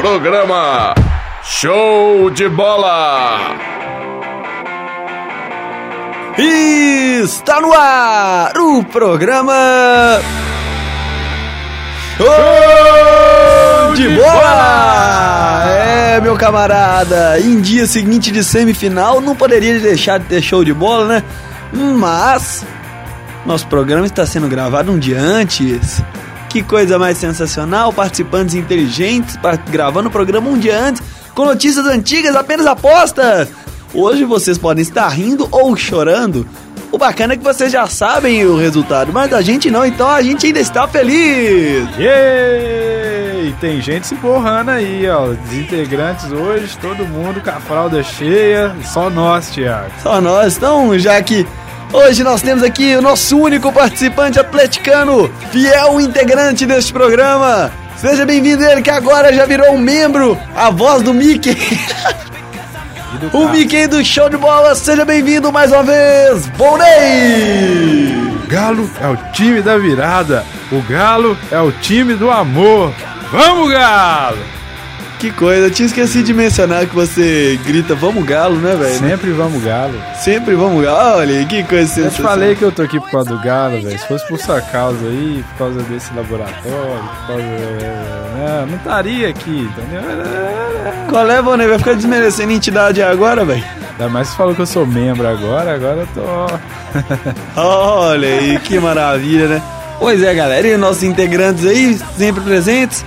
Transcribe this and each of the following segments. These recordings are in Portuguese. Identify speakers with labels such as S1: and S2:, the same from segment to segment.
S1: Programa Show de Bola!
S2: Está no ar o programa Show de Bola! É, meu camarada, em dia seguinte de semifinal não poderia deixar de ter show de bola, né? Mas nosso programa está sendo gravado um dia antes. Que coisa mais sensacional, participantes inteligentes gravando o programa um dia antes, com notícias antigas, apenas apostas. Hoje vocês podem estar rindo ou chorando. O bacana é que vocês já sabem o resultado, mas a gente não, então a gente ainda está feliz.
S3: Yay! Tem gente se borrando aí, ó. Os integrantes hoje, todo mundo com a fralda cheia. Só nós, Thiago.
S2: Só nós. Então, já que Hoje nós temos aqui o nosso único participante atleticano, fiel integrante deste programa. Seja bem-vindo ele que agora já virou um membro, a voz do Mickey. Do o Mickey do show de bola, seja bem-vindo mais uma vez, Volney!
S3: Galo é o time da virada, o Galo é o time do amor. Vamos, Galo!
S2: Que coisa, eu tinha esquecido de mencionar que você grita vamos galo, né, velho?
S3: Sempre vamos galo.
S2: Sempre vamos galo, olha, que coisa
S3: Eu te falei que eu tô aqui por causa do galo, velho. Se fosse por sua causa aí, por causa desse laboratório, por causa. É, não estaria aqui, entendeu?
S2: Qual é, Vonei? Vai ficar desmerecendo a entidade agora, velho?
S3: Ainda mais se falou que eu sou membro agora, agora eu tô.
S2: olha aí, que maravilha, né? Pois é, galera, e nossos integrantes aí, sempre presentes.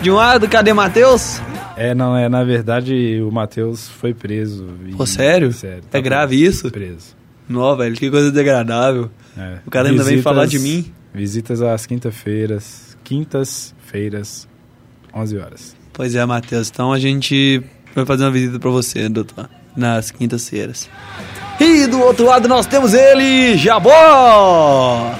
S2: De um lado, cadê Matheus?
S3: É, não, é, na verdade o Matheus foi preso.
S2: E... Pô, sério? Sério. Tá é grave isso?
S3: Preso.
S2: Não, velho, que coisa desagradável. É. O cara ainda vem falar de mim.
S3: Visitas às quinta-feiras, quintas-feiras, 11 horas.
S2: Pois é, Matheus, então a gente vai fazer uma visita pra você, doutor, nas quintas-feiras. E do outro lado nós temos ele, Jabó!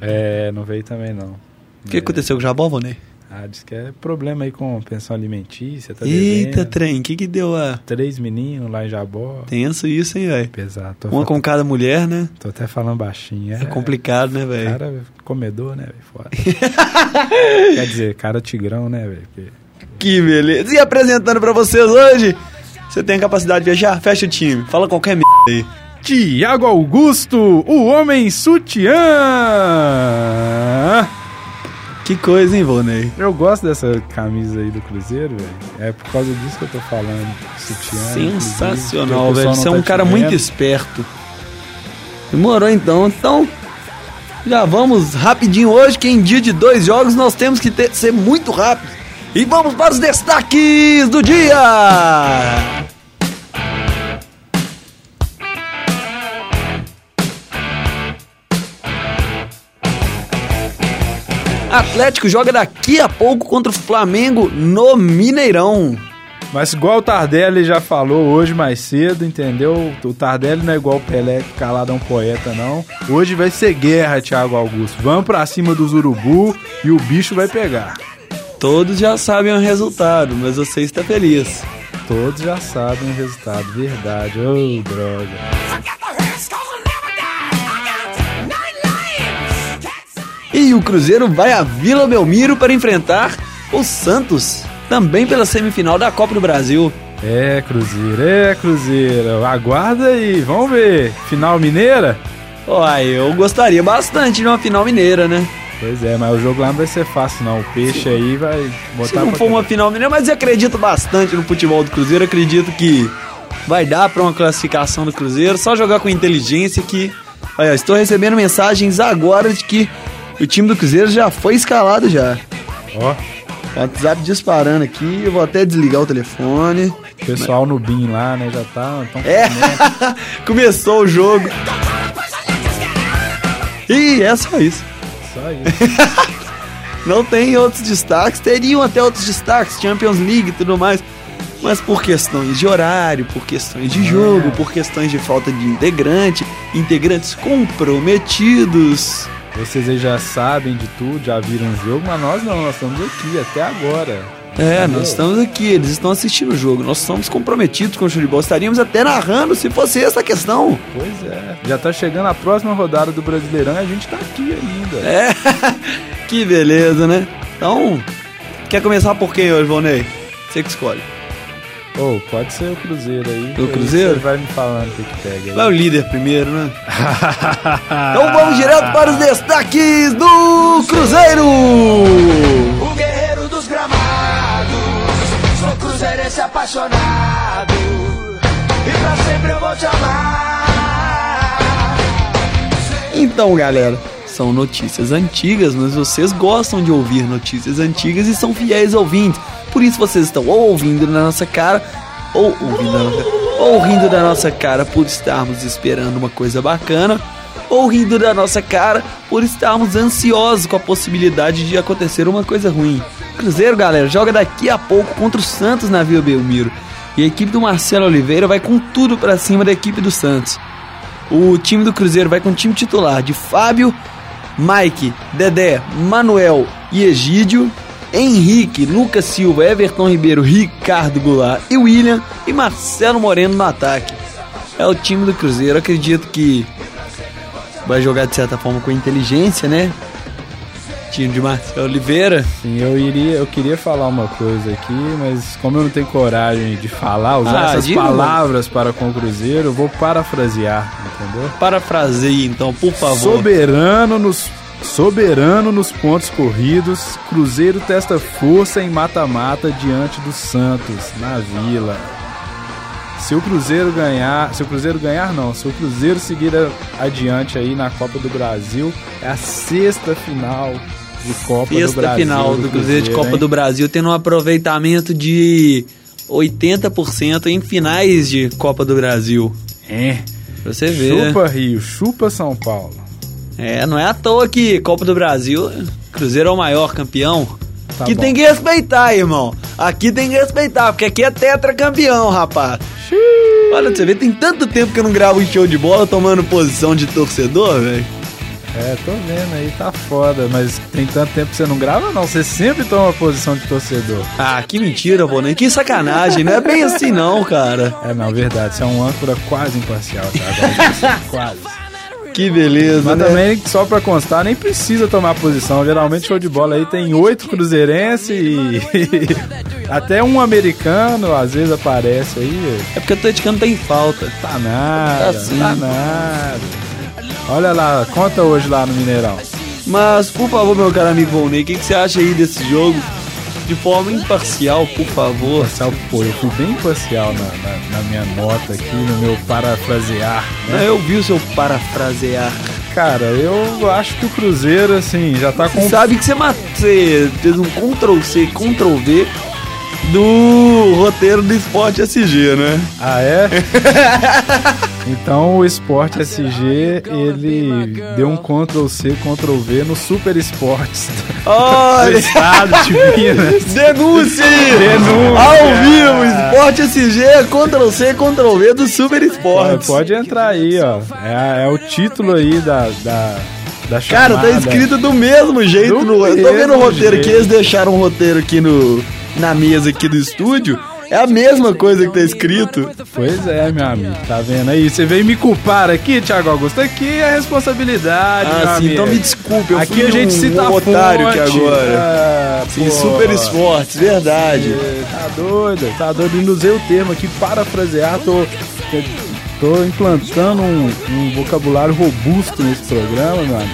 S3: É, não veio também não.
S2: O que é. aconteceu com o Jabó, Vonei?
S3: Ah, diz que é problema aí com pensão alimentícia. Tá
S2: Eita, devendo. trem, o que que deu a...
S3: Três meninos lá em Jabó.
S2: Tenso isso, hein, velho?
S3: Pesado.
S2: Uma com cada mulher, né?
S3: Tô até falando baixinho.
S2: É, é complicado, né, velho?
S3: Cara comedor, né, velho? Foda. Quer dizer, cara tigrão, né, velho? Porque...
S2: Que beleza. E apresentando pra vocês hoje, você tem a capacidade de viajar? Fecha o time. Fala qualquer merda aí.
S3: Tiago Augusto, o homem sutiã.
S2: Que coisa, hein, Volney?
S3: Eu gosto dessa camisa aí do Cruzeiro, velho. É por causa disso que eu tô falando. Sutiã.
S2: Sensacional, velho. Você é um tá cara muito esperto. Demorou então. Então, já vamos rapidinho hoje, que em dia de dois jogos nós temos que ter, ser muito rápido. E vamos para os destaques do dia! Atlético joga daqui a pouco contra o Flamengo no Mineirão.
S3: Mas igual o Tardelli já falou hoje mais cedo, entendeu? O Tardelli não é igual o Pelé que calado é um poeta, não. Hoje vai ser guerra, Thiago Augusto. Vamos pra cima dos urubu e o bicho vai pegar.
S2: Todos já sabem o resultado, mas você está feliz.
S3: Todos já sabem o resultado, verdade. Ô, oh, droga.
S2: E o Cruzeiro vai a Vila Belmiro para enfrentar o Santos, também pela semifinal da Copa do Brasil.
S3: É, Cruzeiro, é, Cruzeiro. Aguarda aí, vamos ver. Final mineira?
S2: Uai, eu gostaria bastante de uma final mineira, né?
S3: Pois é, mas o jogo lá não vai ser fácil, não. O peixe aí vai botar.
S2: Se não for uma final mineira, mas eu acredito bastante no futebol do Cruzeiro. Acredito que vai dar para uma classificação do Cruzeiro. Só jogar com inteligência que. Olha, estou recebendo mensagens agora de que o time do Cruzeiro já foi escalado já.
S3: Ó.
S2: WhatsApp disparando aqui, eu vou até desligar o telefone.
S3: O pessoal no BIM lá, né, já tá...
S2: é, começou o jogo. E é só isso.
S3: Só isso.
S2: Não tem outros destaques, teriam até outros destaques, Champions League e tudo mais. Mas por questões de horário, por questões de jogo, por questões de falta de integrante, integrantes comprometidos,
S3: vocês aí já sabem de tudo, já viram o jogo, mas nós não, nós estamos aqui até agora.
S2: É, Entendeu? nós estamos aqui, eles estão assistindo o jogo. Nós somos comprometidos com o futebol. Estaríamos até narrando se fosse essa a questão.
S3: Pois é. Já está chegando a próxima rodada do Brasileirão e a gente está aqui ainda.
S2: É, que beleza, né? Então, quer começar por quem hoje, Vonei? Você que escolhe.
S3: Ou pode ser o Cruzeiro aí.
S2: O
S3: aí
S2: Cruzeiro?
S3: Você vai me falando o que, que pega
S2: Vai o
S3: aí.
S2: líder primeiro, né? então vamos direto para os destaques do Cruzeiro!
S4: O guerreiro dos gramados, sou cruzeirense apaixonado. E pra sempre eu vou te amar.
S2: Então, galera, são notícias antigas, mas vocês gostam de ouvir notícias antigas e são fiéis ouvintes. Por isso vocês estão ou ouvindo na nossa cara, ou ouvindo na ou rindo da nossa cara por estarmos esperando uma coisa bacana, ou rindo da nossa cara por estarmos ansiosos com a possibilidade de acontecer uma coisa ruim. Cruzeiro, galera, joga daqui a pouco contra o Santos na Vila Belmiro. E a equipe do Marcelo Oliveira vai com tudo pra cima da equipe do Santos. O time do Cruzeiro vai com o time titular de Fábio, Mike, Dedé, Manuel e Egídio, Henrique, Lucas Silva, Everton Ribeiro, Ricardo Goulart e William e Marcelo Moreno no ataque. É o time do Cruzeiro, acredito que vai jogar de certa forma com inteligência, né? Time de Marcelo Oliveira.
S3: Sim, eu iria, eu queria falar uma coisa aqui, mas como eu não tenho coragem de falar, usar
S2: Ah,
S3: essas palavras para com o Cruzeiro, eu vou parafrasear, entendeu?
S2: Parafraseie então, por favor.
S3: Soberano nos soberano nos pontos corridos, Cruzeiro testa força em mata-mata diante do Santos na Vila. Se o Cruzeiro ganhar, se o Cruzeiro ganhar não, se o Cruzeiro seguir adiante aí na Copa do Brasil, é a sexta final de Copa do Brasil.
S2: final do Cruzeiro de Copa
S3: hein?
S2: do Brasil, tendo um aproveitamento de 80% em finais de Copa do Brasil.
S3: É.
S2: Pra você ver.
S3: Chupa Rio, chupa São Paulo.
S2: É, não é à toa que Copa do Brasil, Cruzeiro é o maior campeão.
S3: Tá
S2: que
S3: bom.
S2: tem que respeitar, irmão. Aqui tem que respeitar, porque aqui é tetracampeão, rapaz. Olha, você vê, tem tanto tempo que eu não gravo show de bola tomando posição de torcedor, velho.
S3: É, tô vendo aí, tá foda, mas tem tanto tempo que você não grava não, você sempre toma posição de torcedor.
S2: Ah, que mentira, nem que sacanagem. Não é bem assim, não, cara.
S3: É, não, verdade, você é um âncora quase imparcial, tá? quase.
S2: Que beleza,
S3: Mas
S2: né?
S3: também, só pra constar, nem precisa tomar posição. Geralmente, show de bola aí tem oito cruzeirenses e até um americano, às vezes aparece aí.
S2: É porque o atleticano tem falta.
S3: Tá nada,
S2: Tá sim.
S3: tá nada. Olha lá, conta hoje lá no Mineirão.
S2: Mas, por favor, meu caro amigo Volney, o que, que você acha aí desse jogo? De forma imparcial, por favor.
S3: Parcial, pô, eu fui bem parcial na, na- na minha nota aqui, no meu parafrasear. né?
S2: Ah, Eu vi o seu parafrasear.
S3: Cara, eu acho que o Cruzeiro, assim, já tá com.
S2: Você sabe que você, ma- você fez um Ctrl C, Ctrl V do roteiro do Esporte SG, né?
S3: Ah, é? então o Sport SG, ele deu um Ctrl C, Ctrl V no Super Esportes do
S2: Olha!
S3: estado de Minas.
S2: Denúncia!
S3: Denúncia!
S2: Ao vivo, Esporte SG, Ctrl C, Ctrl V do Super
S3: Pode,
S2: Esportes.
S3: pode entrar aí, ó. É, é o título aí da, da,
S2: Cara, tá escrito do mesmo jeito.
S3: Do
S2: no, eu tô vendo o
S3: mesmo
S2: roteiro aqui,
S3: jeito.
S2: eles deixaram um roteiro aqui no, na mesa aqui do estúdio. É a mesma coisa que tá escrito.
S3: Pois é, meu amigo. Tá vendo aí? Você veio me culpar aqui, Thiago Augusto. Aqui é responsabilidade,
S2: Ah, sim,
S3: amigo.
S2: então me desculpe, eu
S3: Aqui
S2: fui
S3: a gente
S2: um,
S3: cita
S2: um otário
S3: fonte.
S2: aqui agora.
S3: Ah,
S2: Sim,
S3: pô.
S2: Super Esportes, verdade.
S3: Tá doido, tá doido. E usei o termo aqui, parafrasear, tô, tô implantando um, um vocabulário robusto nesse programa, mano.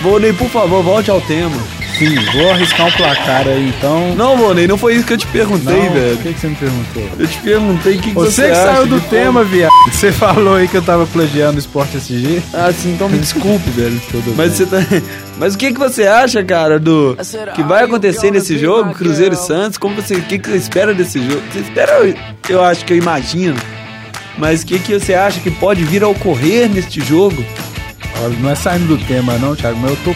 S2: Volney, por favor, volte ao tema.
S3: Sim, vou arriscar um placar aí então.
S2: Não, Volney, não foi isso que eu te perguntei,
S3: Não,
S2: velho.
S3: O que, que você me perguntou?
S2: Eu te perguntei o que, que
S3: Você,
S2: você,
S3: que saiu do tema, viado. Você falou aí que eu tava plagiando o Esporte SG.
S2: Ah, sim, então me desculpe, velho.
S3: Tudo
S2: Mas
S3: bem.
S2: você tá. Mas o que, que você acha, cara, do que vai acontecer nesse jogo, Cruzeiro e Santos? Como você, o que, que você espera desse jogo? Você espera, eu, eu acho que eu imagino. Mas o que, que você acha que pode vir a ocorrer neste jogo?
S3: Olha, não é saindo do tema não, Thiago, mas eu tô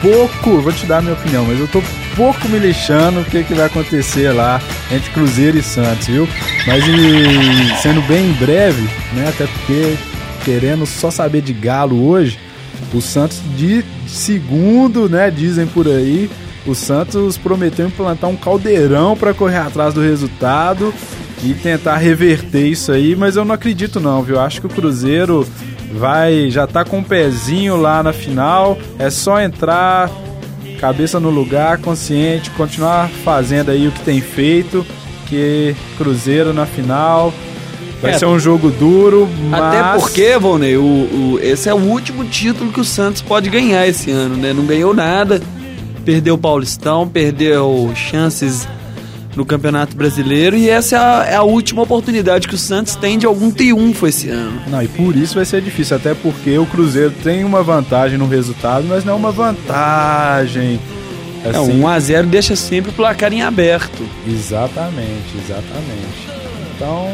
S3: pouco, vou te dar a minha opinião, mas eu tô pouco me lixando o que, que vai acontecer lá entre Cruzeiro e Santos, viu? Mas e, sendo bem breve, né? Até porque querendo só saber de Galo hoje, o Santos de segundo, né? Dizem por aí, o Santos prometeu implantar um caldeirão para correr atrás do resultado e tentar reverter isso aí, mas eu não acredito não, viu? Acho que o Cruzeiro vai já tá com um pezinho lá na final, é só entrar cabeça no lugar, consciente, continuar fazendo aí o que tem feito porque Cruzeiro na final vai
S2: É.
S3: ser um jogo duro, mas...
S2: Até porque, Volney, o, o- esse é o último título que o Santos pode ganhar esse ano, né? Não ganhou nada, perdeu o Paulistão, perdeu chances no Campeonato Brasileiro e essa é a, é a última oportunidade que o Santos tem de algum triunfo esse ano.
S3: Não, e por isso vai ser difícil, até porque o Cruzeiro tem uma vantagem no resultado, mas não é uma vantagem.
S2: É,
S3: Assim,
S2: 1x0 deixa sempre o placar em aberto.
S3: Exatamente, exatamente. Então,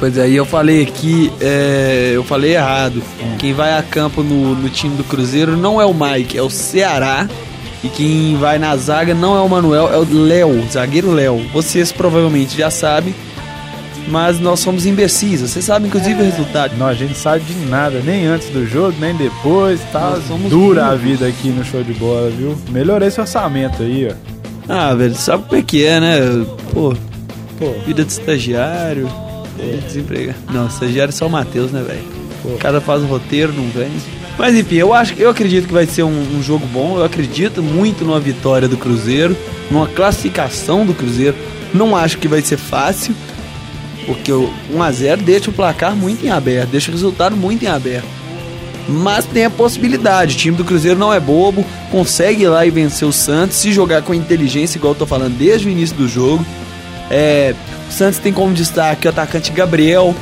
S2: Pois aí eu falei aqui, é, eu falei errado. Quem vai a campo no, no time do Cruzeiro não é o Mike, é o Ceará. E quem vai na zaga não é o Manuel, é o Léo, zagueiro Léo. Vocês provavelmente já sabem, mas nós somos imbecis. Vocês sabem inclusive o resultado.
S3: não, a gente sabe de nada, nem antes do jogo, nem depois, tá dura a vida aqui no show de bola, viu? Melhorei esse orçamento aí, ó.
S2: Ah, velho, sabe como é que é, né? Pô,
S3: Pô,
S2: vida de estagiário, de desempregado. Não, estagiário é só o Matheus, né, velho? O cara faz o roteiro, não vem. Mas enfim, eu acho eu acredito que vai ser um, um jogo bom. Eu acredito muito numa vitória do Cruzeiro, numa classificação do Cruzeiro. Não acho que vai ser fácil, porque o 1x0 deixa o placar muito em aberto, deixa o resultado muito em aberto. Mas tem a possibilidade. O time do Cruzeiro não é bobo, consegue ir lá e vencer o Santos, se jogar com inteligência, igual eu tô falando desde o início do jogo. É, o Santos tem como destaque o atacante Gabriel,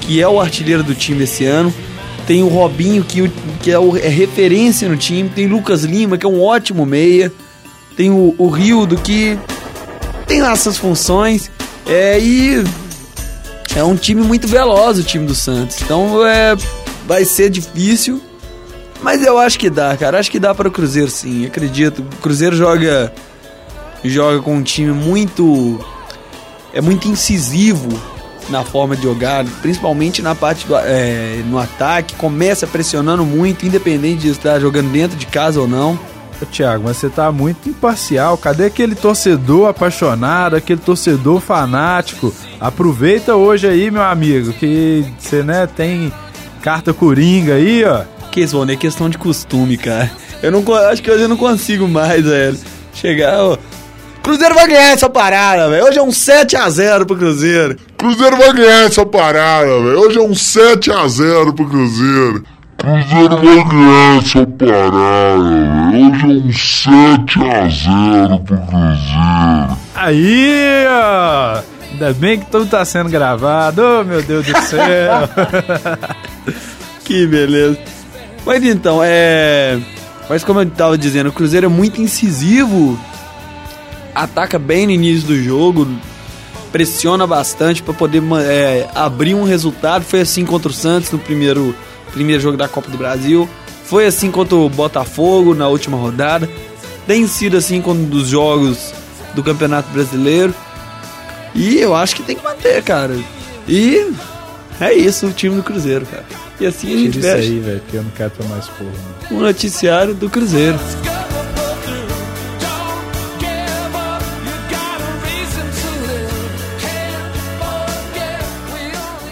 S2: que é o artilheiro do time esse ano. Tem o Robinho, que, que é, o- é referência no time. Tem Lucas Lima, que é um ótimo meia. Tem o, o Rildo, que tem lá suas funções. É, e é um time muito veloz, o time do Santos. Então é, vai ser difícil. Mas eu acho que dá, cara. Acho que dá para o Cruzeiro sim. Acredito. O Cruzeiro joga joga com um time muito é muito incisivo na forma de jogar, principalmente na parte do, é, no ataque, começa pressionando muito, independente de estar jogando dentro de casa ou não.
S3: Ô, Thiago, mas você tá muito imparcial. Cadê aquele torcedor apaixonado, aquele torcedor fanático? Aproveita hoje aí, meu amigo, que você né, tem carta coringa aí, ó.
S2: Que isso, mano, é questão de costume, cara. Eu não acho que hoje eu não consigo mais, velho. Chegar, ó. Cruzeiro vai ganhar essa parada, velho. Hoje é um 7x0 pro Cruzeiro.
S1: Cruzeiro vai ganhar essa parada, velho. Hoje é um 7x0 pro Cruzeiro. Cruzeiro vai ganhar essa parada, velho. Hoje é um 7x0 pro Cruzeiro.
S3: Aí, ó. Ainda bem que tudo tá sendo gravado. Ô, meu Deus do céu.
S2: Que beleza. Mas então, é. Mas como eu tava dizendo, o Cruzeiro é muito incisivo. Ataca bem no início do jogo. Pressiona bastante para poder é, abrir um resultado. Foi assim contra o Santos no primeiro, primeiro jogo da Copa do Brasil. Foi assim contra o Botafogo na última rodada. Tem sido assim com um dos jogos do Campeonato Brasileiro. E eu acho que tem que manter, cara. E é isso, o time do Cruzeiro, cara. E assim a gente
S3: Tira isso
S2: fecha
S3: aí, velho, que eu não quero tomar esse porra. não.
S2: o noticiário do Cruzeiro.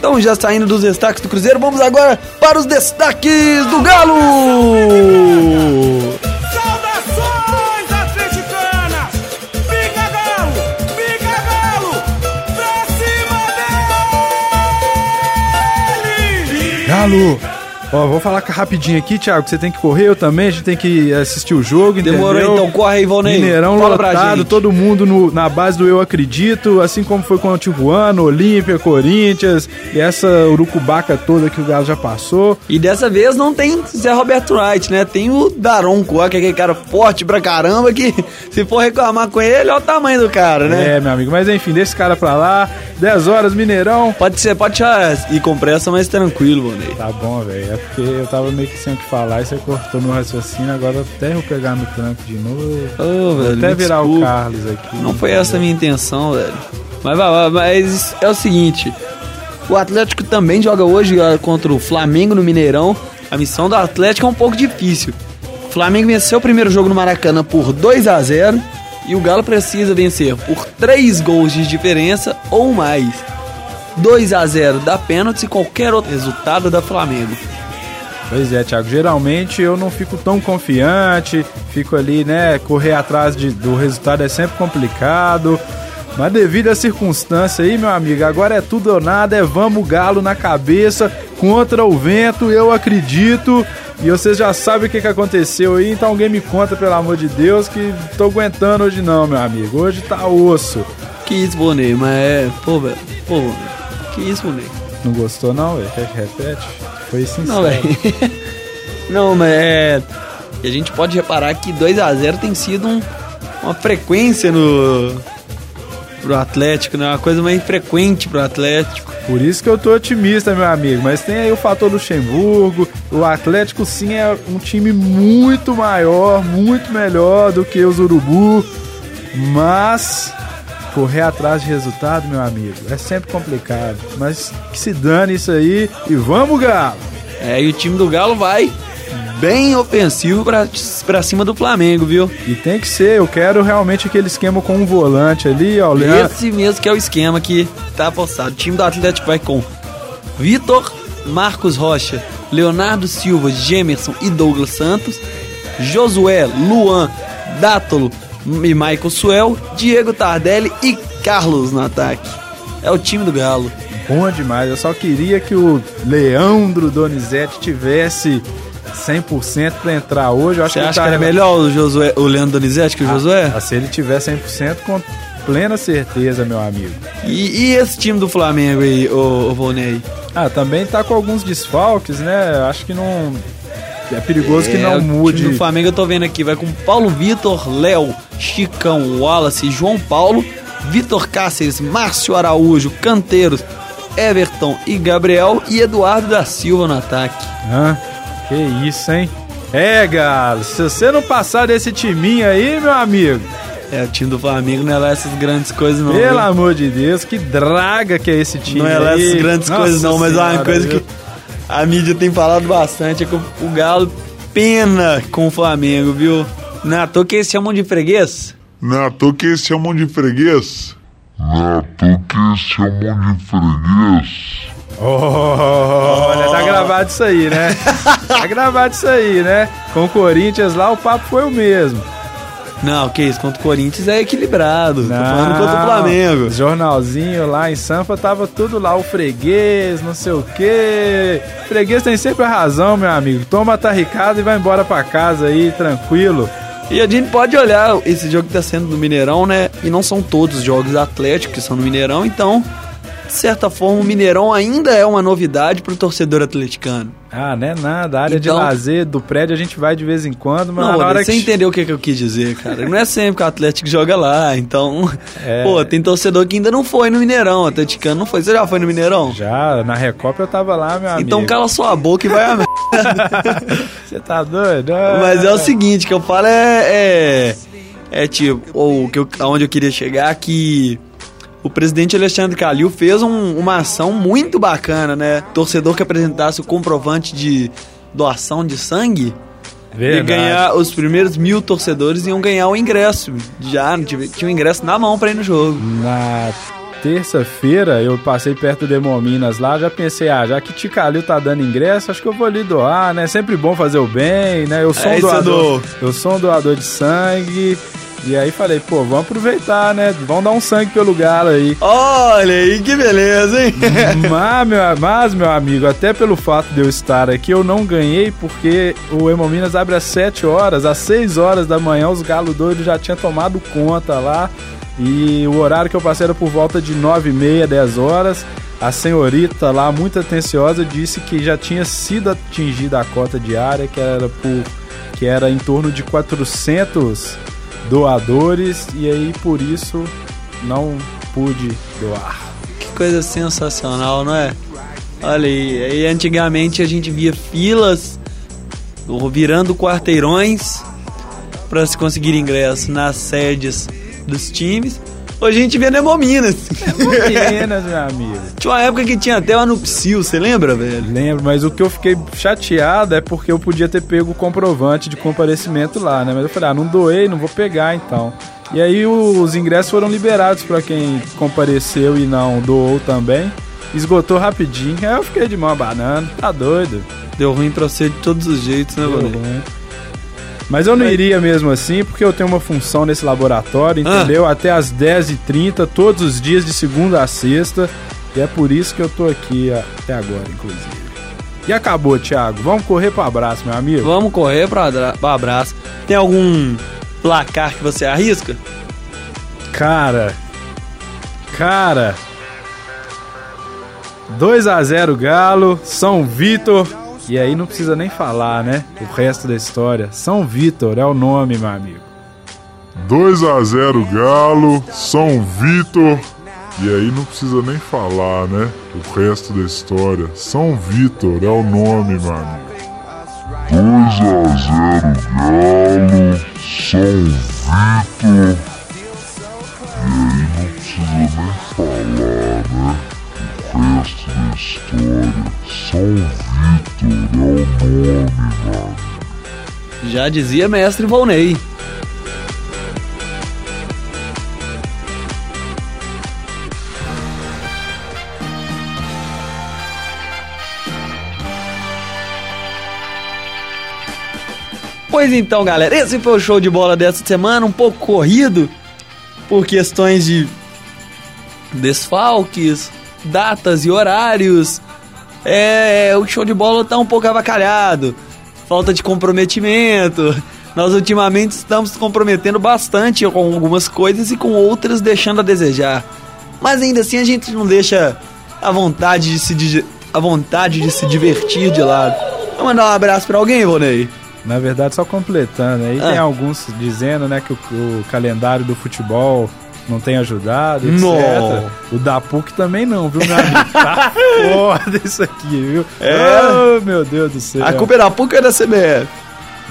S2: Então, já saindo dos destaques do Cruzeiro, vamos agora para os destaques do Galo!
S5: Saudações atleticanas! Biga Galo! Biga Galo! Pra cima dele!
S3: Galo! Ó, vou falar rapidinho aqui, Thiago, que você tem que correr, eu também, a gente tem que assistir o jogo,
S2: Demorou,
S3: entendeu?
S2: então corre aí, Valnei.
S3: Mineirão
S2: Fala
S3: lotado, todo mundo no- na base do Eu Acredito, assim como foi com o Tijuana, Olímpia, Corinthians, e essa urucubaca toda que o Galo já passou.
S2: E dessa vez não tem Zé Roberto Wright, né? Tem o Daronco, ó, que é aquele cara forte pra caramba que se for reclamar com ele, olha o tamanho do cara, né?
S3: É, meu amigo, mas enfim, deixa esse cara pra lá, 10 horas, Mineirão.
S2: Pode ser, pode já ir com pressa, mas tranquilo, Valnei.
S3: Tá bom, velho, é porque eu tava meio que sem o que falar e você cortou meu raciocínio, agora até eu pegar no tranco de novo.
S2: Ô, velho,
S3: até virar o
S2: desculpa.
S3: Carlos aqui.
S2: Não foi essa a minha intenção, velho. Mas, mas é o seguinte: o Atlético também joga hoje contra o Flamengo no Mineirão. A missão do Atlético é um pouco difícil. O Flamengo venceu o primeiro jogo no Maracanã por 2 a 0 e o Galo precisa vencer por 3 gols de diferença ou mais. 2 a 0 dá pênalti e qualquer outro resultado da Flamengo.
S3: Pois é, Thiago. Geralmente eu não fico tão confiante, fico ali, né? Correr atrás de- do resultado é sempre complicado. Mas devido à circunstância aí, meu amigo, agora é tudo ou nada, é vamos galo na cabeça, contra o vento, eu acredito. E vocês já sabem o que, que aconteceu aí, então alguém me conta, pelo amor de Deus, que tô aguentando hoje não, meu amigo. Hoje tá osso.
S2: Que isso, Bonet, mas é. Pô, velho. Pô, que isso, Bonet.
S3: Não gostou não, velho? Quer que repete? Foi sincero.
S2: Não, velho. Não, mas é. E a gente pode reparar que 2 a 0 tem sido um- uma frequência no. pro Atlético, né? Uma coisa mais frequente pro Atlético.
S3: Por isso que eu tô otimista, meu amigo. Mas tem aí o fator Luxemburgo. O Atlético, sim, é um time muito maior, muito melhor do que os Urubu. Mas correr atrás de resultado, meu amigo, é sempre complicado. Mas que se dane isso aí e vamos, Galo!
S2: É, e o time do Galo vai bem ofensivo pra, pra cima do Flamengo, viu?
S3: E tem que ser, eu quero realmente aquele esquema com um volante ali, ó. o Leandro-
S2: Esse mesmo que é o esquema que tá apostado. O time do Atlético vai com Vitor, Marcos Rocha, Leonardo Silva, Gemerson e Douglas Santos, Josué, Luan, Dátolo e Michael Suel, Diego Tardelli e Carlos no ataque. É o time do Galo.
S3: Bom demais. Eu só queria que o Leandro Donizete tivesse 100% pra entrar hoje. Eu acho
S2: Você
S3: que
S2: acha
S3: tá
S2: que era melhor o, Josué, o Leandro Donizete que o Josué?
S3: Ah, se ele tiver 100% com plena certeza, meu amigo.
S2: E, e esse time do Flamengo aí, ô, ô Volney?
S3: Ah, também tá com alguns desfalques, né? Acho que não. É perigoso que
S2: É,
S3: não
S2: O
S3: mude.
S2: time do Flamengo eu tô vendo aqui, vai com Paulo Vitor, Léo, Chicão, Wallace, João Paulo, Vitor Cáceres, Márcio Araújo, Canteiros, Everton e Gabriel e Eduardo da Silva no ataque.
S3: Hã? Que isso, hein? É, Galo, se você não passar desse timinho aí, meu amigo,
S2: É, o time do Flamengo não é lá essas grandes coisas não.
S3: pelo
S2: viu?
S3: amor de Deus, que draga que é esse time
S2: Não é lá essas grandes
S3: Nossa
S2: coisas não, mas é uma
S3: Senhora,
S2: coisa
S3: viu?
S2: que a mídia tem falado bastante, é que o, Galo pena com o Flamengo, viu? Não é à toa que eles chamam de freguês.
S1: Não é à toa que eles chamam de freguês. Não é à toa que eles chamam de freguês.
S3: Olha, tá gravado isso aí, né? tá gravado isso aí, né? Com o Corinthians lá, o papo foi o mesmo.
S2: Não, que isso, contra o Corinthians é equilibrado. Tô falando contra o Flamengo.
S3: Jornalzinho lá em Sanfa tava tudo lá, o freguês, não sei o quê. Freguês tem sempre a razão, meu amigo. Toma a tarricada e vai embora pra casa aí, tranquilo.
S2: E a gente pode olhar esse jogo que tá sendo no Mineirão, né? E não são todos os jogos atléticos que são no Mineirão, então, de certa forma, o Mineirão ainda é uma novidade pro torcedor atleticano.
S3: Ah, não é nada. A área
S2: Então-
S3: de lazer do prédio a gente vai de vez em quando, mas
S2: Não,
S3: na hora
S2: você
S3: que.
S2: entendeu o que, que eu quis dizer, cara. Não é sempre que o Atlético joga lá, então.
S3: É.
S2: Pô, tem torcedor que ainda não foi no Mineirão, o atleticano não foi. Você já foi no Mineirão?
S3: Já, na Recopa eu tava lá, meu amigo.
S2: Então cala sua boca e vai a merda.
S3: Você tá doido?
S2: Mas é o seguinte, que eu falo é. É, é tipo, ou que eu, aonde eu queria chegar, que o presidente Alexandre Calil fez um- uma ação muito bacana, né? Torcedor que apresentasse o comprovante de doação de sangue. E
S3: Verdade.
S2: ganhar os primeiros mil torcedores iam ganhar o ingresso. Já tinha, tinha o ingresso na mão pra ir no jogo.
S3: Na terça-feira eu passei perto do Hemominas lá, já pensei, ah, já que Ticalil tá dando ingresso, acho que eu vou ali doar, né? Sempre bom fazer o bem, né? Eu sou
S2: É,
S3: um
S2: é
S3: doador.
S2: do-
S3: Eu sou um doador de sangue. E aí falei, pô, vamos aproveitar, né? Vamos dar um sangue pelo galo aí.
S2: Olha aí, que beleza, hein?
S3: mas, meu, mas, meu amigo, até pelo fato de eu estar aqui, eu não ganhei porque o Hemominas abre às 7 horas, às 6 horas da manhã, os galos doidos já tinham tomado conta lá. E o horário que eu passei era por volta de 9 e meia, 10 horas. A senhorita lá, muito atenciosa, disse que já tinha sido atingida a cota diária, que era por que era em torno de 400 doadores, e aí por isso não pude doar.
S2: Que coisa sensacional, não é? Olha aí, aí antigamente a gente via filas virando quarteirões para se conseguir ingresso nas sedes dos times. Hoje a gente vê Nemominas.
S3: Apenas, meu amigo.
S2: Tinha uma época que tinha até o Anupsil, você lembra, velho?
S3: Lembro, mas o que eu fiquei chateado é porque eu podia ter pego o comprovante de comparecimento lá, né? Mas eu falei, ah, não doei, não vou pegar então. E aí os ingressos foram liberados pra quem compareceu e não doou também. Esgotou rapidinho. Aí eu fiquei de mão abanando. Tá doido.
S2: Deu ruim pra você de todos os jeitos, né,
S3: Deu
S2: mano?
S3: ruim. Mas eu não iria mesmo assim, porque eu tenho uma função nesse laboratório,
S2: Ah.
S3: entendeu? Até às 10h30, todos os dias, de segunda a sexta. E é por isso que eu tô aqui até agora, inclusive. E acabou, Thiago. Vamos correr pro abraço, meu amigo.
S2: Vamos correr pra abraço. Tem algum placar que você arrisca?
S3: Cara. Cara. 2 a 0 Galo, São Vitor. E aí não precisa nem falar, né? O resto da história. São Vitor é o nome, meu amigo.
S1: 2 a 0 Galo, São Vitor. E aí não precisa nem falar, né? O resto da história. São Vitor é o nome, meu amigo. 2 a 0 Galo, São Vitor. E aí não precisa nem falar, né? O resto da história. São Vitor
S2: Já dizia mestre Volney. Pois então, galera, esse foi o show de bola dessa semana, um pouco corrido por questões de desfalques, datas e horários. É, o show de bola tá um pouco avacalhado, falta de comprometimento. Nós ultimamente estamos comprometendo bastante com algumas coisas e com outras deixando a desejar. Mas ainda assim a gente não deixa a vontade de se, a vontade de se divertir de lado. Vamos mandar um abraço pra alguém, Vonei?
S3: Na verdade, só completando aí,
S2: Ah.
S3: tem alguns dizendo, né, que o, o calendário do futebol não tem ajudado, etc.
S2: Não.
S3: O da PUC também não, viu, meu amigo? Tá foda isso aqui, viu?
S2: É?
S3: Oh, meu Deus do céu.
S2: A culpa é da PUC ou é da CBF?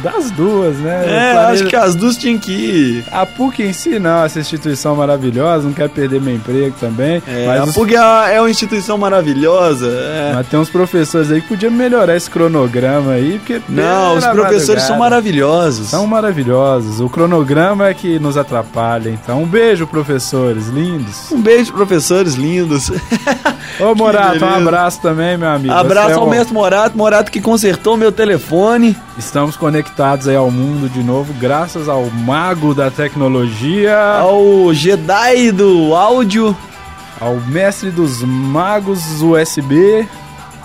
S3: Das duas, né?
S2: É, acho que as duas tinham que ir.
S3: A PUC em si, não, essa instituição maravilhosa, não quero perder meu emprego também.
S2: É,
S3: mas,
S2: a
S3: os-
S2: PUC é uma, é uma instituição maravilhosa. é.
S3: mas tem uns professores aí que podiam melhorar esse cronograma aí, porque.
S2: Não, os professores são
S3: madrugada,
S2: maravilhosos.
S3: São maravilhosos. O cronograma é que nos atrapalha. Então, um beijo, professores lindos.
S2: Um beijo, professores lindos.
S3: Ô, Morato, um abraço também, meu amigo.
S2: Abraço
S3: é
S2: ao mestre Morato, Morato que consertou meu telefone.
S3: Estamos conectados aí ao mundo de novo, graças ao mago da tecnologia,
S2: Ao Jedi do áudio,
S3: ao mestre dos magos USB.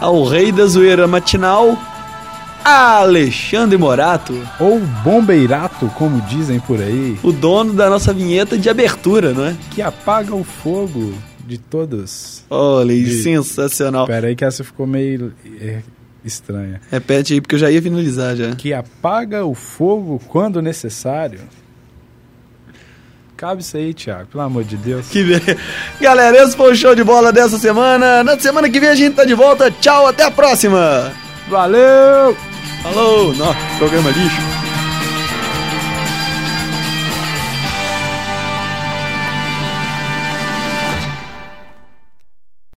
S2: ao rei da zoeira matinal, Alexandre Morato,
S3: Ou bombeirato, como dizem por aí,
S2: o dono da nossa vinheta de abertura, não é?
S3: que apaga o fogo de todos.
S2: Olha,
S3: De-
S2: sensacional.
S3: Pera aí que essa ficou meio é, estranha.
S2: Repete aí, porque eu já ia finalizar já.
S3: Que apaga o fogo quando necessário. Cabe isso aí, Thiago, pelo amor de Deus.
S2: Que be- Galera, esse foi o show de bola dessa semana. Na semana que vem a gente tá de volta. Tchau, até a próxima.
S3: Valeu!
S2: Falou, nossa, programa lixo.